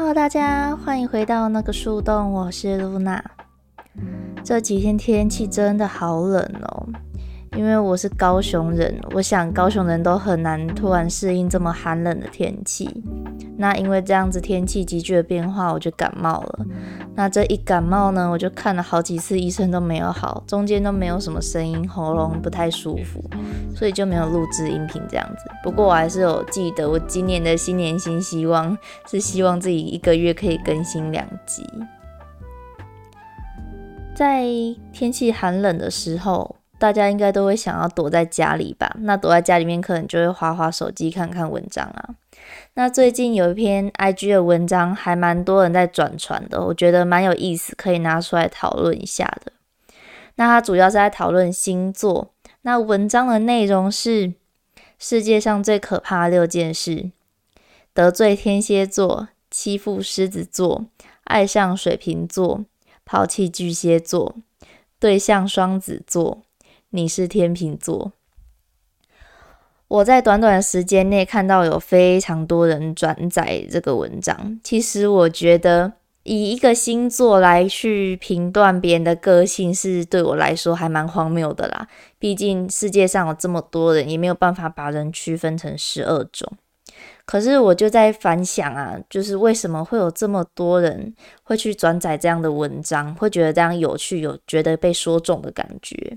Hello，大家欢迎回到那个树洞，我是露娜。这几天天气真的好冷哦，因为我是高雄人，我想高雄人都很难突然适应这么寒冷的天气。那因为这样子天气急剧的变化，我就感冒了。那这一感冒呢，我就看了好几次医生都没有好，中间都没有什么声音，喉咙不太舒服，所以就没有录制音频这样子。不过我还是有记得，我今年的新年新希望是希望自己一个月可以更新两集。在天气寒冷的时候，大家应该都会想要躲在家里吧？那躲在家里面，可能就会划划手机，看看文章啊。那最近有一篇 IG 的文章，还蛮多人在转传的，我觉得蛮有意思，可以拿出来讨论一下的。那它主要是在讨论星座。那文章的内容是世界上最可怕的六件事：得罪天蝎座，欺负狮子座，爱上水瓶座，抛弃巨蟹座，对象双子座，你是天秤座。我在短短时间内看到有非常多人转载这个文章。其实我觉得以一个星座来去评断别人的个性，是对我来说还蛮荒谬的啦。毕竟世界上有这么多人，也没有办法把人区分成十二种。可是我就在反想啊，就是为什么会有这么多人会去转载这样的文章，会觉得这样有趣，有觉得被说中的感觉。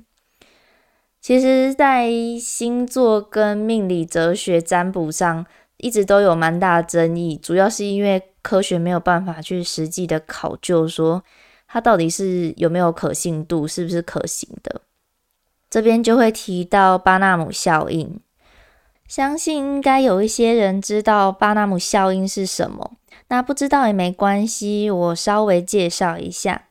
其实，在星座跟命理哲学占卜上，一直都有蛮大的争议。主要是因为科学没有办法去实际的考究，说它到底是有没有可信度，是不是可行的。这边就会提到巴纳姆效应，相信应该有一些人知道巴纳姆效应是什么。那不知道也没关系，我稍微介绍一下。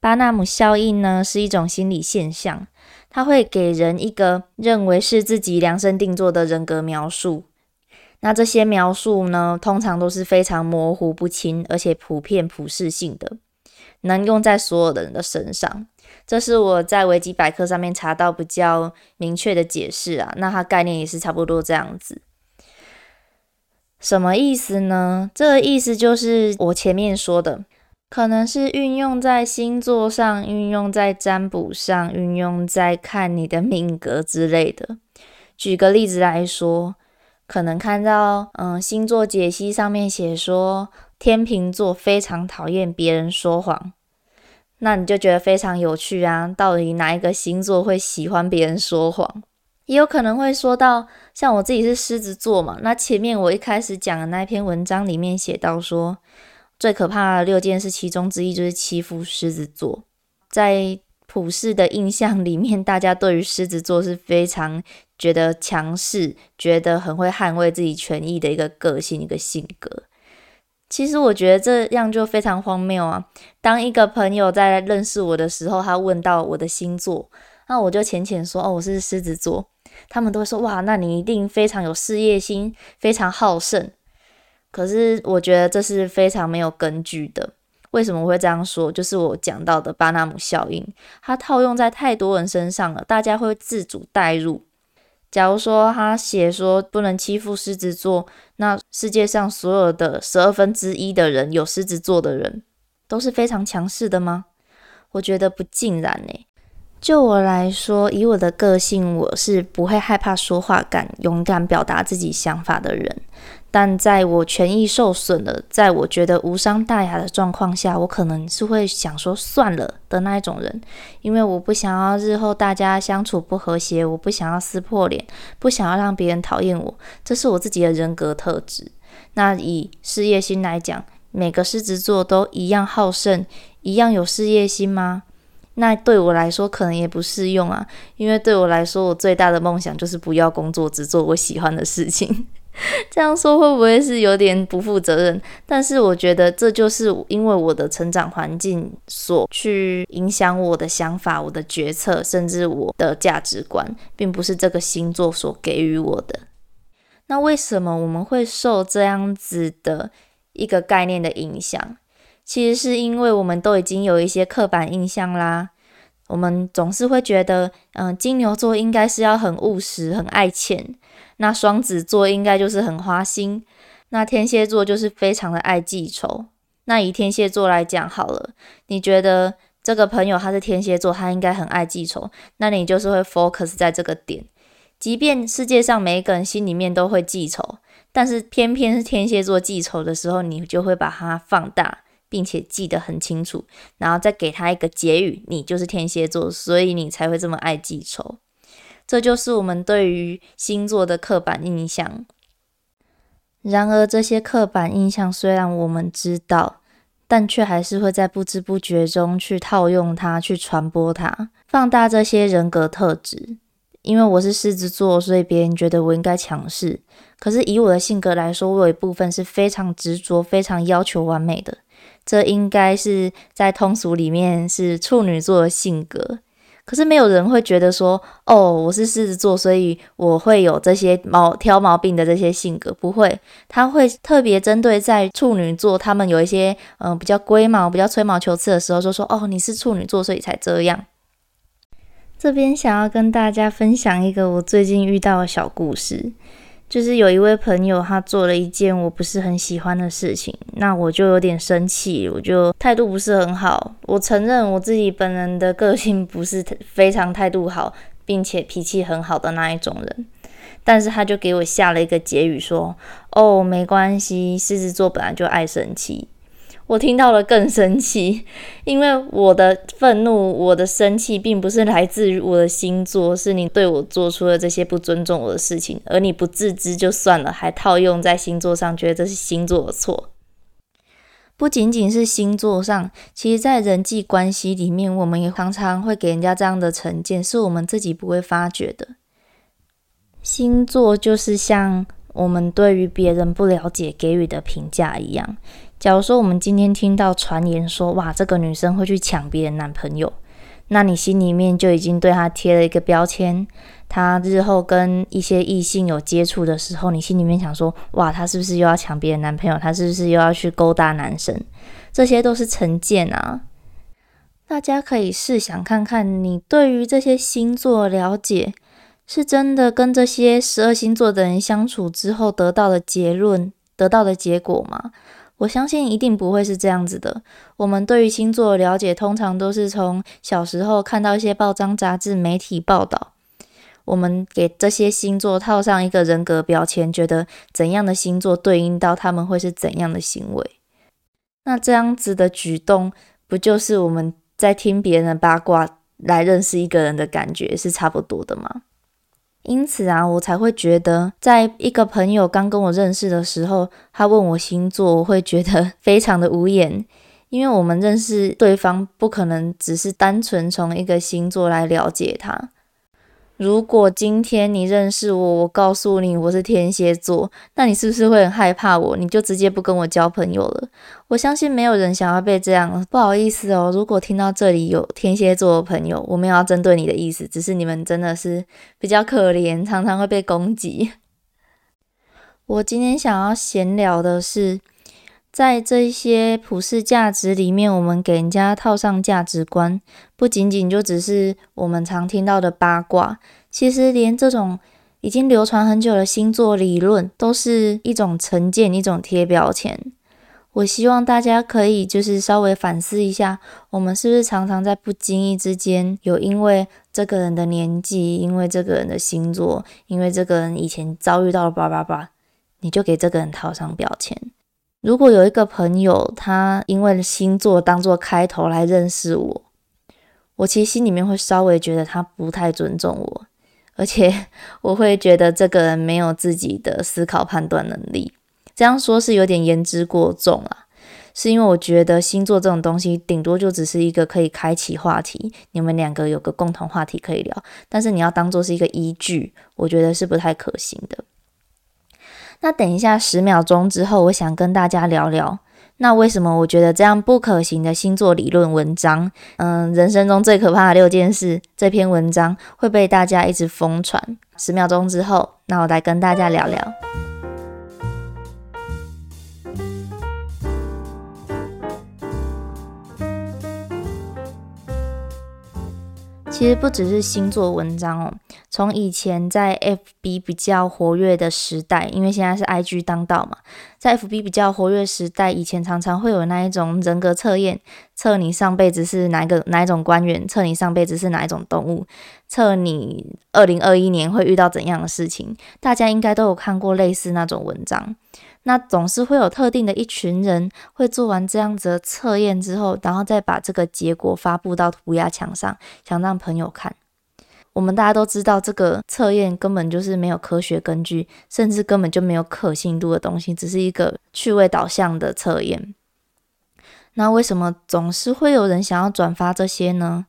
巴纳姆效应呢，是一种心理现象。他会给人一个认为是自己量身定做的人格描述，那这些描述呢，通常都是非常模糊不清，而且普遍普适性的，能用在所有的人的身上。这是我在维基百科上面查到比较明确的解释啊。那它概念也是差不多这样子。什么意思呢？这个意思就是我前面说的。可能是运用在星座上，运用在占卜上，运用在看你的命格之类的。举个例子来说，可能看到嗯星座解析上面写说天秤座非常讨厌别人说谎，那你就觉得非常有趣啊。到底哪一个星座会喜欢别人说谎？也有可能会说到像我自己是狮子座嘛，那前面我一开始讲的那篇文章里面写到说。最可怕的六件事，其中之一就是欺负狮子座。在普世的印象里面，大家对于狮子座是非常觉得强势，觉得很会捍卫自己权益的一个个性、一个性格。其实我觉得这样就非常荒谬啊！当一个朋友在认识我的时候，他问到我的星座，那我就浅浅说：“哦，我是狮子座。”他们都会说：“哇，那你一定非常有事业心，非常好胜。”可是我觉得这是非常没有根据的。为什么会这样说？就是我讲到的巴纳姆效应，它套用在太多人身上了，大家会自主代入。假如说他写说不能欺负狮子座，那世界上所有的十二分之一的人有狮子座的人都是非常强势的吗？我觉得不尽然呢。就我来说，以我的个性，我是不会害怕说话，敢勇敢表达自己想法的人。但在我权益受损了，在我觉得无伤大雅的状况下，我可能是会想说算了的那一种人，因为我不想要日后大家相处不和谐，我不想要撕破脸，不想要让别人讨厌我，这是我自己的人格特质。那以事业心来讲，每个狮子座都一样好胜，一样有事业心吗？那对我来说可能也不适用啊，因为对我来说，我最大的梦想就是不要工作，只做我喜欢的事情。这样说会不会是有点不负责任？但是我觉得这就是因为我的成长环境所去影响我的想法、我的决策，甚至我的价值观，并不是这个星座所给予我的。那为什么我们会受这样子的一个概念的影响？其实是因为我们都已经有一些刻板印象啦，我们总是会觉得，嗯，金牛座应该是要很务实、很爱钱，那双子座应该就是很花心，那天蝎座就是非常的爱记仇。那以天蝎座来讲好了，你觉得这个朋友他是天蝎座，他应该很爱记仇，那你就是会 focus 在这个点。即便世界上每一个人心里面都会记仇，但是偏偏是天蝎座记仇的时候，你就会把它放大，并且记得很清楚，然后再给他一个结语，你就是天蝎座，所以你才会这么爱记仇。这就是我们对于星座的刻板印象。然而，这些刻板印象虽然我们知道，但却还是会在不知不觉中去套用它，去传播它，放大这些人格特质。因为我是狮子座，所以别人觉得我应该强势。可是以我的性格来说，我有一部分是非常执着、非常要求完美的。这应该是在通俗里面是处女座的性格。可是没有人会觉得说，哦，我是狮子座，所以我会有这些毛挑毛病的这些性格，不会，他会特别针对在处女座，他们有一些嗯比较龟毛、比较吹毛求疵的时候，就说，哦，你是处女座，所以才这样。这边想要跟大家分享一个我最近遇到的小故事。就是有一位朋友，他做了一件我不是很喜欢的事情，那我就有点生气，我就态度不是很好。我承认我自己本人的个性不是非常态度好，并且脾气很好的那一种人，但是他就给我下了一个结语说：“哦，没关系，狮子座本来就爱生气。”我听到了更生气，因为我的愤怒、我的生气，并不是来自于我的星座，是你对我做出了这些不尊重我的事情，而你不自知就算了，还套用在星座上，觉得这是星座的错。不仅仅是星座上，其实在人际关系里面，我们也常常会给人家这样的成见，是我们自己不会发觉的。星座就是像我们对于别人不了解给予的评价一样。假如说我们今天听到传言说，哇，这个女生会去抢别人男朋友，那你心里面就已经对她贴了一个标签。她日后跟一些异性有接触的时候，你心里面想说，哇，她是不是又要抢别人男朋友？她是不是又要去勾搭男生？这些都是成见啊！大家可以试想看看，你对于这些星座了解，是真的跟这些十二星座的人相处之后得到的结论、得到的结果吗？我相信一定不会是这样子的。我们对于星座的了解，通常都是从小时候看到一些报章、杂志、媒体报道，我们给这些星座套上一个人格标签，觉得怎样的星座对应到他们会是怎样的行为。那这样子的举动，不就是我们在听别人的八卦来认识一个人的感觉是差不多的吗？因此啊，我才会觉得，在一个朋友刚跟我认识的时候，他问我星座，我会觉得非常的无言，因为我们认识对方，不可能只是单纯从一个星座来了解他。如果今天你认识我，我告诉你我是天蝎座，那你是不是会很害怕我？你就直接不跟我交朋友了？我相信没有人想要被这样。不好意思哦，如果听到这里有天蝎座的朋友，我没有要针对你的意思，只是你们真的是比较可怜，常常会被攻击。我今天想要闲聊的是。在这些普世价值里面，我们给人家套上价值观，不仅仅就只是我们常听到的八卦，其实连这种已经流传很久的星座理论，都是一种成见，一种贴标签。我希望大家可以就是稍微反思一下，我们是不是常常在不经意之间，有因为这个人的年纪，因为这个人的星座，因为这个人以前遭遇到了叭叭叭，你就给这个人套上标签。如果有一个朋友，他因为星座当做开头来认识我，我其实心里面会稍微觉得他不太尊重我，而且 我会觉得这个人没有自己的思考判断能力。这样说是有点言之过重啊，是因为我觉得星座这种东西，顶多就只是一个可以开启话题，你们两个有个共同话题可以聊，但是你要当做是一个依据，我觉得是不太可行的。那等一下，十秒钟之后，我想跟大家聊聊，那为什么我觉得这样不可行的星座理论文章，嗯，人生中最可怕的六件事这篇文章会被大家一直疯传。十秒钟之后，那我来跟大家聊聊。其实不只是星座文章哦，从以前在 FB 比较活跃的时代，因为现在是 IG 当道嘛，在 FB 比较活跃时代，以前常常会有那一种人格测验，测你上辈子是哪一个哪一种官员，测你上辈子是哪一种动物，测你二零二一年会遇到怎样的事情。大家应该都有看过类似那种文章。那总是会有特定的一群人会做完这样子的测验之后，然后再把这个结果发布到涂鸦墙上，想让朋友看。我们大家都知道，这个测验根本就是没有科学根据，甚至根本就没有可信度的东西，只是一个趣味导向的测验。那为什么总是会有人想要转发这些呢？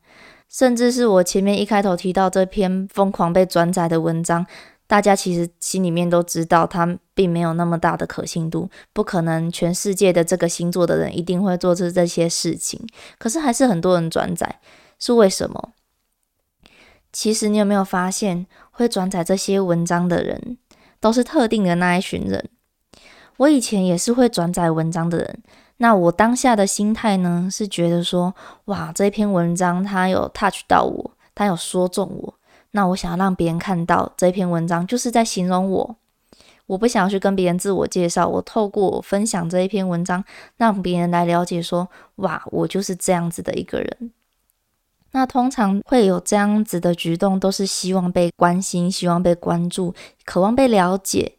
甚至是我前面一开头提到这篇疯狂被转载的文章。大家其实心里面都知道，它并没有那么大的可信度，不可能全世界的这个星座的人一定会做出这些事情。可是还是很多人转载，是为什么？其实你有没有发现，会转载这些文章的人，都是特定的那一群人。我以前也是会转载文章的人，那我当下的心态呢，是觉得说，哇，这篇文章它有 touch 到我，它有说中我。那我想要让别人看到这篇文章，就是在形容我。我不想要去跟别人自我介绍，我透过我分享这一篇文章，让别人来了解说，哇，我就是这样子的一个人。那通常会有这样子的举动，都是希望被关心，希望被关注，渴望被了解。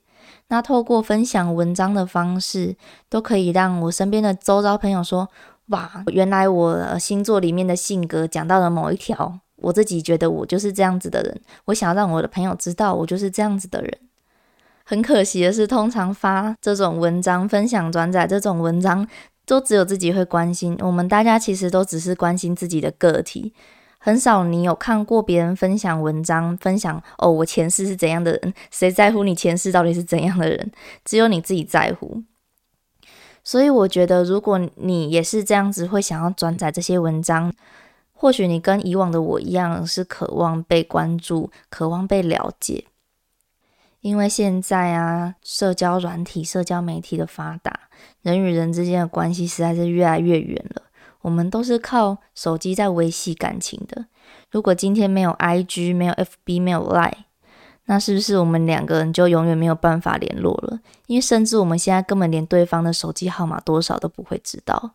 那透过分享文章的方式，都可以让我身边的周遭朋友说，哇，原来我星座里面的性格讲到了某一条。我自己觉得我就是这样子的人，我想要让我的朋友知道我就是这样子的人。很可惜的是，通常发这种文章、分享、转载这种文章，都只有自己会关心。我们大家其实都只是关心自己的个体，很少你有看过别人分享文章，分享哦，我前世是怎样的人？谁在乎你前世到底是怎样的人？只有你自己在乎。所以我觉得，如果你也是这样子，会想要转载这些文章。或许你跟以往的我一样，是渴望被关注、渴望被了解。因为现在啊，社交软体、社交媒体的发达，人与人之间的关系实在是越来越远了。我们都是靠手机在维系感情的。如果今天没有 IG、没有 FB、没有 Line，那是不是我们两个人就永远没有办法联络了？因为甚至我们现在根本连对方的手机号码多少都不会知道。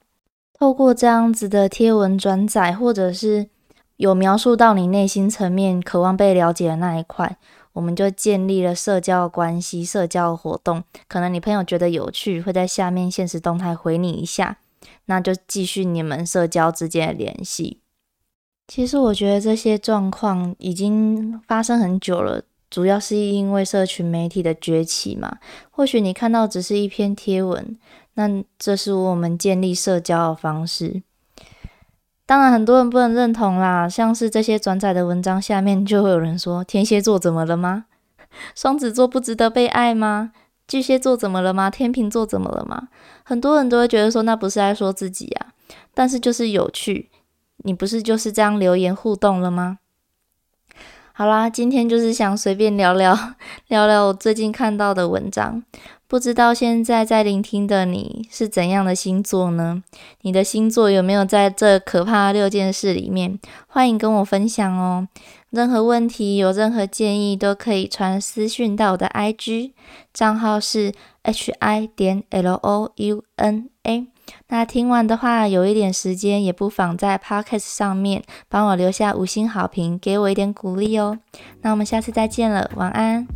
透过这样子的贴文转载，或者是有描述到你内心层面渴望被了解的那一块，我们就建立了社交关系、社交活动。可能你朋友觉得有趣，会在下面现实动态回你一下，那就继续你们社交之间的联系。其实我觉得这些状况已经发生很久了，主要是因为社群媒体的崛起嘛。或许你看到只是一篇贴文。那这是我们建立社交的方式，当然很多人不能认同啦。像是这些转载的文章下面就会有人说：“天蝎座怎么了吗？双子座不值得被爱吗？巨蟹座怎么了吗？天秤座怎么了吗？”很多人都会觉得说那不是在说自己啊，但是就是有趣。你不是就是这样留言互动了吗？好啦，今天就是想随便聊聊 聊聊我最近看到的文章。不知道现在在聆听的你是怎样的星座呢？你的星座有没有在这可怕的六件事里面？欢迎跟我分享哦。任何问题有任何建议都可以传私讯到我的 IG 账号是 h i 点 l o u n a。那听完的话，有一点时间，也不妨在 Podcast 上面帮我留下五星好评，给我一点鼓励哦。那我们下次再见了，晚安。